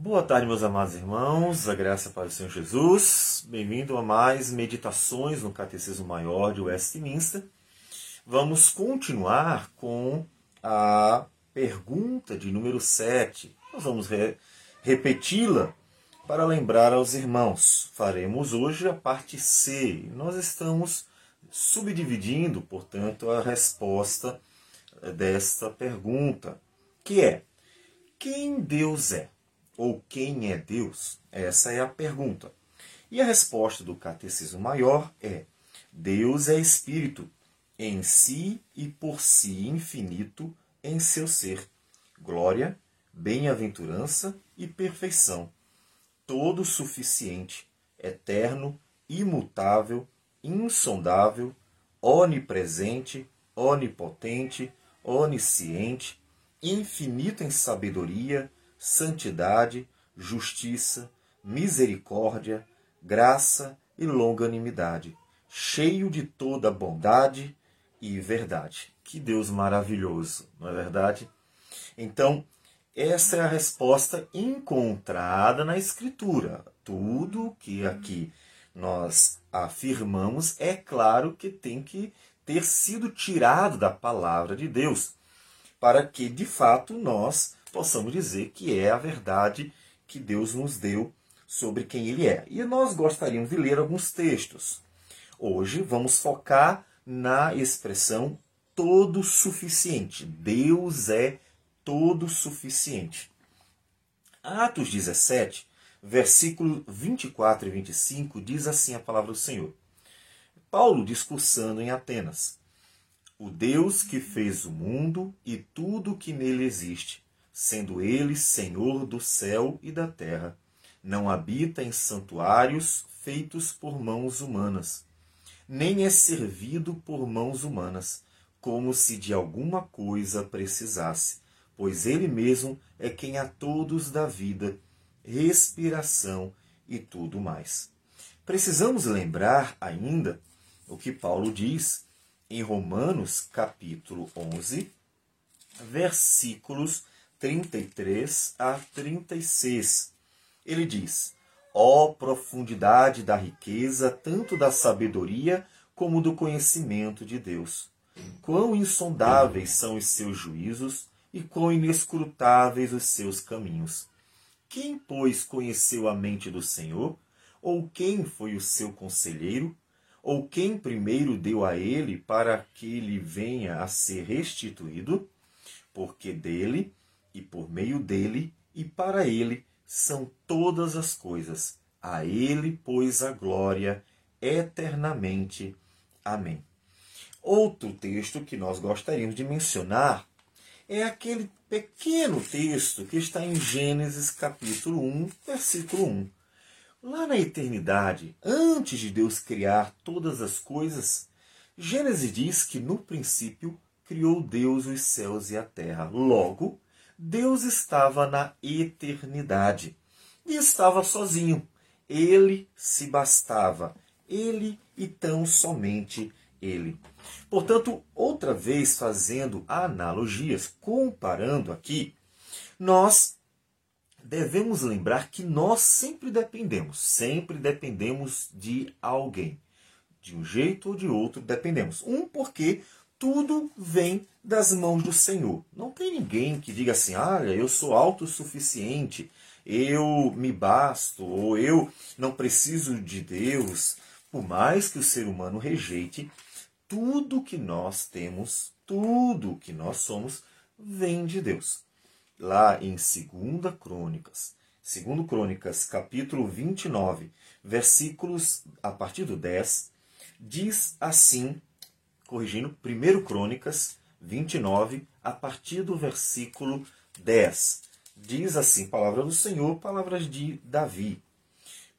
Boa tarde, meus amados irmãos, a graça para o Senhor Jesus. Bem-vindo a mais meditações no Catecismo Maior de Westminster. Vamos continuar com a pergunta de número 7. Nós vamos re repeti-la para lembrar aos irmãos. Faremos hoje a parte C. Nós estamos subdividindo, portanto, a resposta desta pergunta, que é: quem Deus é? Ou quem é Deus? Essa é a pergunta. E a resposta do Catecismo Maior é: Deus é espírito, em si e por si infinito em seu ser. Glória, bem-aventurança e perfeição. Todo suficiente, eterno, imutável, insondável, onipresente, onipotente, onisciente, infinito em sabedoria, santidade, justiça, misericórdia, graça e longanimidade, cheio de toda bondade e verdade. Que Deus maravilhoso, não é verdade? Então, essa é a resposta encontrada na Escritura. Tudo que aqui nós afirmamos é claro que tem que ter sido tirado da palavra de Deus, para que de fato nós possamos dizer que é a verdade que Deus nos deu sobre quem Ele é. E nós gostaríamos de ler alguns textos. Hoje vamos focar na expressão todo suficiente. Deus é todo suficiente. Atos 17, versículo 24 e 25 diz assim a palavra do Senhor. Paulo discursando em Atenas. O Deus que fez o mundo e tudo que nele existe sendo ele Senhor do céu e da terra. Não habita em santuários feitos por mãos humanas, nem é servido por mãos humanas, como se de alguma coisa precisasse, pois ele mesmo é quem a todos dá vida, respiração e tudo mais. Precisamos lembrar ainda o que Paulo diz em Romanos capítulo 11, versículos 33 a 36. Ele diz: Ó oh, profundidade da riqueza, tanto da sabedoria como do conhecimento de Deus! Quão insondáveis são os seus juízos e quão inescrutáveis os seus caminhos! Quem, pois, conheceu a mente do Senhor? Ou quem foi o seu conselheiro? Ou quem primeiro deu a ele para que ele venha a ser restituído? Porque dele e por meio dele e para ele são todas as coisas. A ele, pois, a glória eternamente. Amém. Outro texto que nós gostaríamos de mencionar é aquele pequeno texto que está em Gênesis capítulo 1, versículo 1. Lá na eternidade, antes de Deus criar todas as coisas, Gênesis diz que no princípio criou Deus os céus e a terra. Logo, Deus estava na eternidade e estava sozinho. Ele se bastava, ele e tão somente ele. Portanto, outra vez fazendo analogias, comparando aqui, nós devemos lembrar que nós sempre dependemos, sempre dependemos de alguém. De um jeito ou de outro dependemos. Um, porque tudo vem das mãos do Senhor. Não tem ninguém que diga assim: olha, eu sou autossuficiente, eu me basto, ou eu não preciso de Deus. Por mais que o ser humano rejeite, tudo que nós temos, tudo que nós somos, vem de Deus. Lá em 2 Crônicas, 2 Crônicas, capítulo 29, versículos a partir do 10, diz assim corrigindo, 1 Crônicas 29, a partir do versículo 10. Diz assim: Palavra do Senhor, palavras de Davi.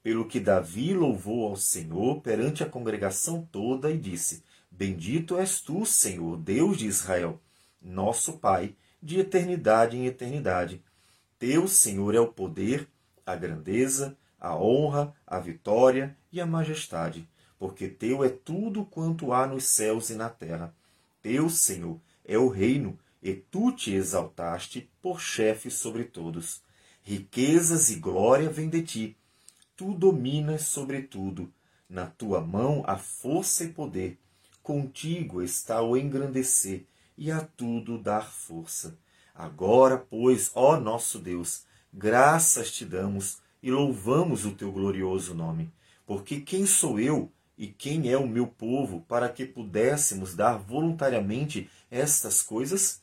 Pelo que Davi louvou ao Senhor perante a congregação toda e disse: Bendito és tu, Senhor, Deus de Israel, nosso Pai, de eternidade em eternidade. Teu, Senhor, é o poder, a grandeza, a honra, a vitória e a majestade porque teu é tudo quanto há nos céus e na terra. Teu, Senhor, é o reino, e tu te exaltaste por chefe sobre todos. Riquezas e glória vêm de ti. Tu dominas sobre tudo. Na tua mão há força e poder. Contigo está o engrandecer e a tudo dar força. Agora, pois, ó nosso Deus, graças te damos e louvamos o teu glorioso nome. Porque quem sou eu e quem é o meu povo para que pudéssemos dar voluntariamente estas coisas?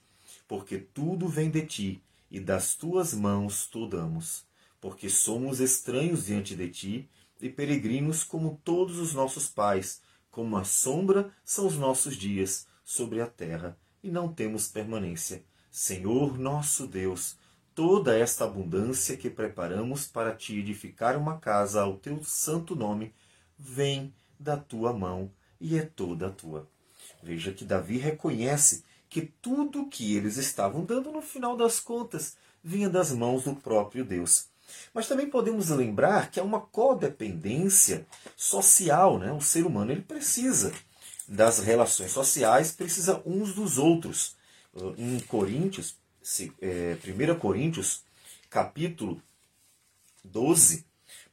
Porque tudo vem de ti e das tuas mãos tu damos. Porque somos estranhos diante de ti e peregrinos como todos os nossos pais, como a sombra são os nossos dias sobre a terra, e não temos permanência. Senhor nosso Deus, toda esta abundância que preparamos para te edificar uma casa ao teu santo nome, vem da tua mão e é toda tua. Veja que Davi reconhece que tudo que eles estavam dando no final das contas vinha das mãos do próprio Deus. Mas também podemos lembrar que há uma codependência social, né? O ser humano ele precisa das relações sociais, precisa uns dos outros. Em Coríntios, é, 1 Coríntios, capítulo 12,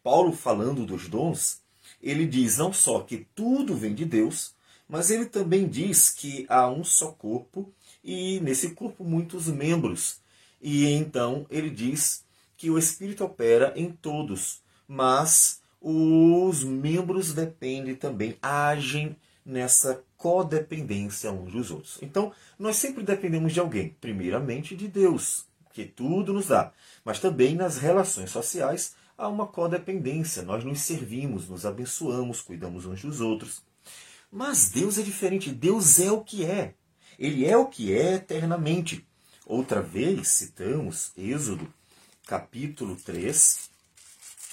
Paulo falando dos dons, ele diz não só que tudo vem de Deus, mas ele também diz que há um só corpo e nesse corpo muitos membros. E então ele diz que o Espírito opera em todos, mas os membros dependem também, agem nessa codependência uns dos outros. Então, nós sempre dependemos de alguém, primeiramente de Deus, que tudo nos dá, mas também nas relações sociais há uma codependência. Nós nos servimos, nos abençoamos, cuidamos uns dos outros. Mas Deus é diferente, Deus é o que é. Ele é o que é eternamente. Outra vez citamos Êxodo capítulo 3,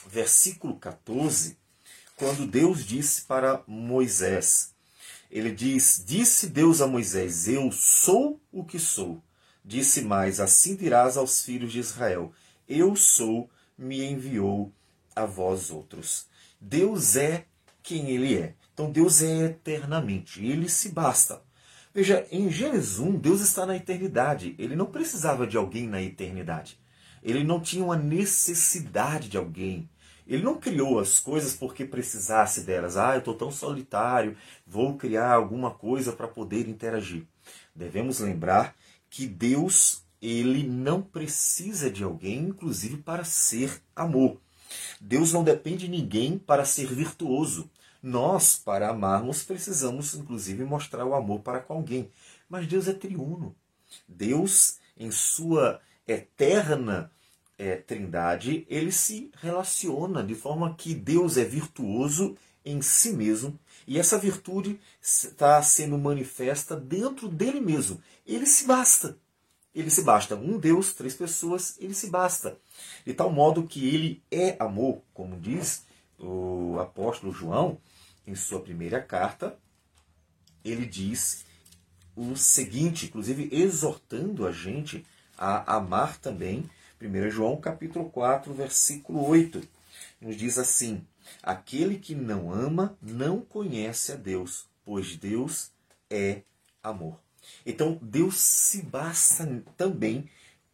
versículo 14, quando Deus disse para Moisés, ele diz: Disse Deus a Moisés: Eu sou o que sou. Disse mais: Assim dirás aos filhos de Israel: Eu sou, me enviou a vós outros. Deus é quem ele é. Então Deus é eternamente, ele se basta. Veja, em Gênesis 1, Deus está na eternidade. Ele não precisava de alguém na eternidade. Ele não tinha uma necessidade de alguém. Ele não criou as coisas porque precisasse delas. Ah, eu estou tão solitário, vou criar alguma coisa para poder interagir. Devemos lembrar que Deus, ele não precisa de alguém, inclusive para ser amor. Deus não depende de ninguém para ser virtuoso. Nós, para amarmos, precisamos, inclusive, mostrar o amor para com alguém. Mas Deus é triuno. Deus, em sua eterna é, trindade, ele se relaciona de forma que Deus é virtuoso em si mesmo e essa virtude está sendo manifesta dentro dele mesmo. Ele se basta. Ele se basta. Um Deus, três pessoas, ele se basta. De tal modo que ele é amor, como diz o apóstolo João em sua primeira carta, ele diz o seguinte, inclusive exortando a gente a amar também. 1 João capítulo 4, versículo 8, nos diz assim: Aquele que não ama não conhece a Deus, pois Deus é amor. Então Deus se basta também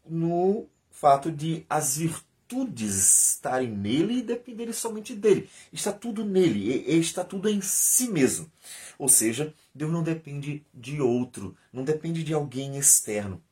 no fato de as virtudes estarem nele e dependerem somente dele. Está tudo nele, está tudo em si mesmo. Ou seja, Deus não depende de outro, não depende de alguém externo.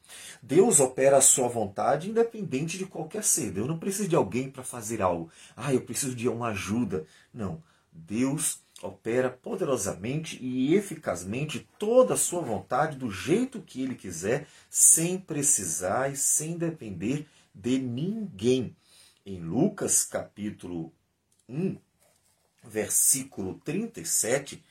Deus opera a sua vontade independente de qualquer ser. Deus não precisa de alguém para fazer algo. Ah, eu preciso de uma ajuda. Não. Deus opera poderosamente e eficazmente toda a sua vontade do jeito que ele quiser, sem precisar e sem depender de ninguém. Em Lucas capítulo 1, versículo 37,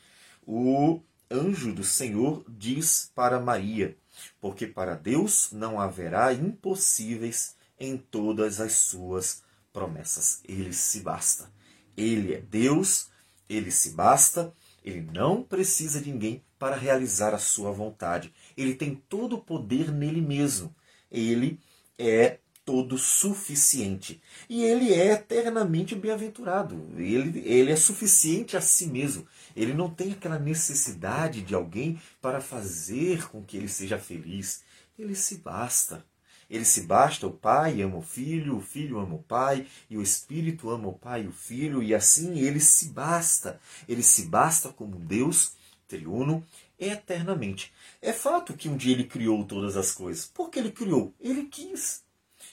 o anjo do Senhor diz para Maria: porque para Deus não haverá impossíveis em todas as suas promessas. Ele se basta. Ele é Deus, ele se basta, ele não precisa de ninguém para realizar a sua vontade. Ele tem todo o poder nele mesmo. Ele é todo suficiente. E ele é eternamente bem-aventurado. Ele, ele é suficiente a si mesmo. Ele não tem aquela necessidade de alguém para fazer com que ele seja feliz. Ele se basta. Ele se basta, o Pai ama o Filho, o Filho ama o Pai, e o Espírito ama o Pai e o Filho, e assim ele se basta. Ele se basta como Deus triuno eternamente. É fato que um dia ele criou todas as coisas. Por que ele criou? Ele quis.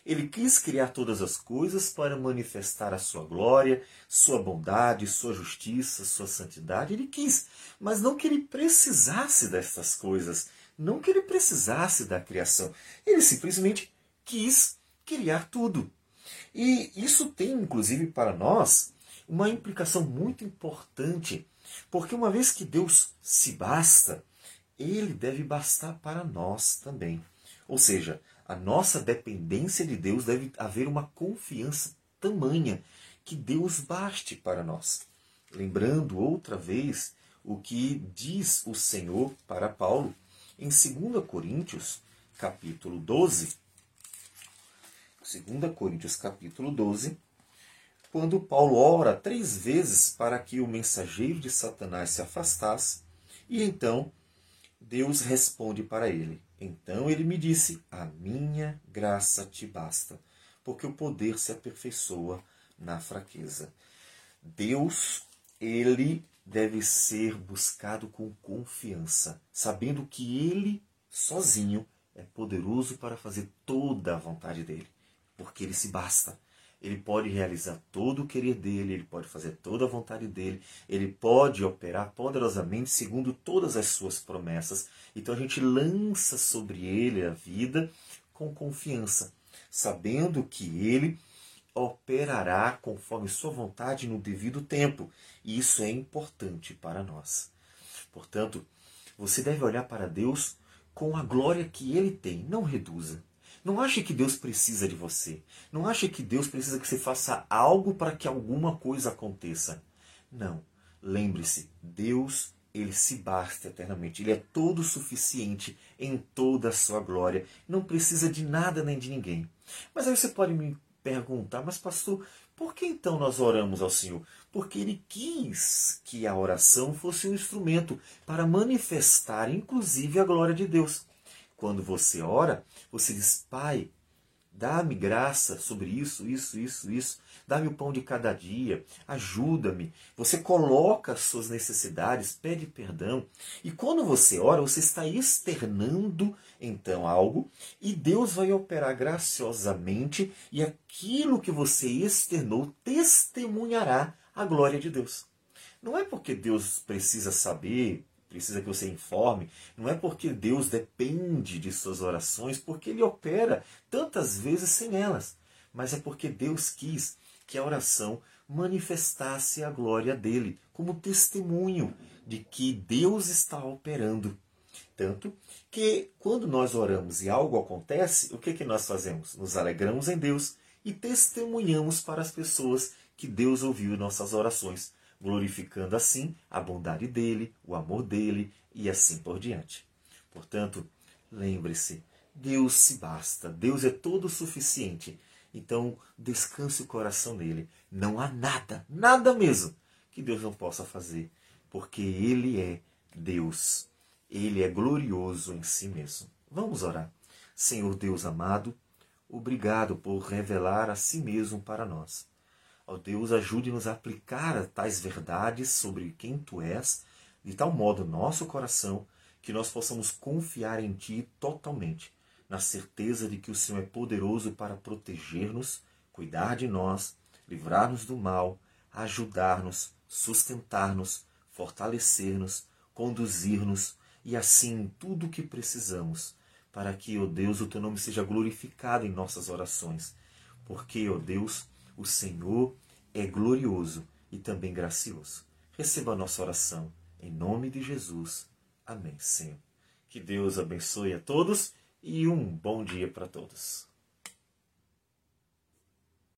Ele quis criar todas as coisas para manifestar a sua glória, sua bondade, sua justiça, sua santidade. Ele quis, mas não que ele precisasse destas coisas, não que ele precisasse da criação. Ele simplesmente quis criar tudo. E isso tem, inclusive, para nós, uma implicação muito importante, porque uma vez que Deus se basta, ele deve bastar para nós também. Ou seja, a nossa dependência de Deus deve haver uma confiança tamanha que Deus baste para nós. Lembrando outra vez o que diz o Senhor para Paulo em 2 Coríntios, capítulo 12. 2 Coríntios, capítulo 12, quando Paulo ora três vezes para que o mensageiro de Satanás se afastasse, e então Deus responde para ele: então ele me disse: A minha graça te basta, porque o poder se aperfeiçoa na fraqueza. Deus, ele deve ser buscado com confiança, sabendo que ele sozinho é poderoso para fazer toda a vontade dele, porque ele se basta. Ele pode realizar todo o querer dele, ele pode fazer toda a vontade dele, ele pode operar poderosamente segundo todas as suas promessas. Então a gente lança sobre ele a vida com confiança, sabendo que ele operará conforme sua vontade no devido tempo. E isso é importante para nós. Portanto, você deve olhar para Deus com a glória que ele tem, não reduza. Não ache que Deus precisa de você. Não ache que Deus precisa que você faça algo para que alguma coisa aconteça. Não. Lembre-se, Deus, ele se basta eternamente. Ele é todo suficiente em toda a sua glória. Não precisa de nada nem de ninguém. Mas aí você pode me perguntar, mas pastor, por que então nós oramos ao Senhor? Porque ele quis que a oração fosse um instrumento para manifestar, inclusive, a glória de Deus. Quando você ora, você diz: Pai, dá-me graça sobre isso, isso, isso, isso. Dá-me o pão de cada dia, ajuda-me. Você coloca as suas necessidades, pede perdão. E quando você ora, você está externando então algo e Deus vai operar graciosamente e aquilo que você externou testemunhará a glória de Deus. Não é porque Deus precisa saber precisa que você informe, não é porque Deus depende de suas orações, porque Ele opera tantas vezes sem elas, mas é porque Deus quis que a oração manifestasse a glória dele, como testemunho de que Deus está operando. Tanto que quando nós oramos e algo acontece, o que, que nós fazemos? Nos alegramos em Deus e testemunhamos para as pessoas que Deus ouviu nossas orações glorificando assim a bondade dele, o amor dele e assim por diante. Portanto, lembre-se, Deus se basta, Deus é todo suficiente. Então, descanse o coração nele. Não há nada, nada mesmo, que Deus não possa fazer, porque ele é Deus. Ele é glorioso em si mesmo. Vamos orar. Senhor Deus amado, obrigado por revelar a si mesmo para nós. Ó Deus, ajude-nos a aplicar tais verdades sobre quem Tu és, de tal modo nosso coração que nós possamos confiar em Ti totalmente, na certeza de que o Senhor é poderoso para proteger-nos, cuidar de nós, livrar-nos do mal, ajudar-nos, sustentar-nos, fortalecer-nos, conduzir-nos e assim tudo o que precisamos, para que, ó Deus, o Teu nome seja glorificado em nossas orações. Porque, ó Deus, o Senhor é glorioso e também gracioso. Receba a nossa oração. Em nome de Jesus. Amém, Senhor. Que Deus abençoe a todos e um bom dia para todos.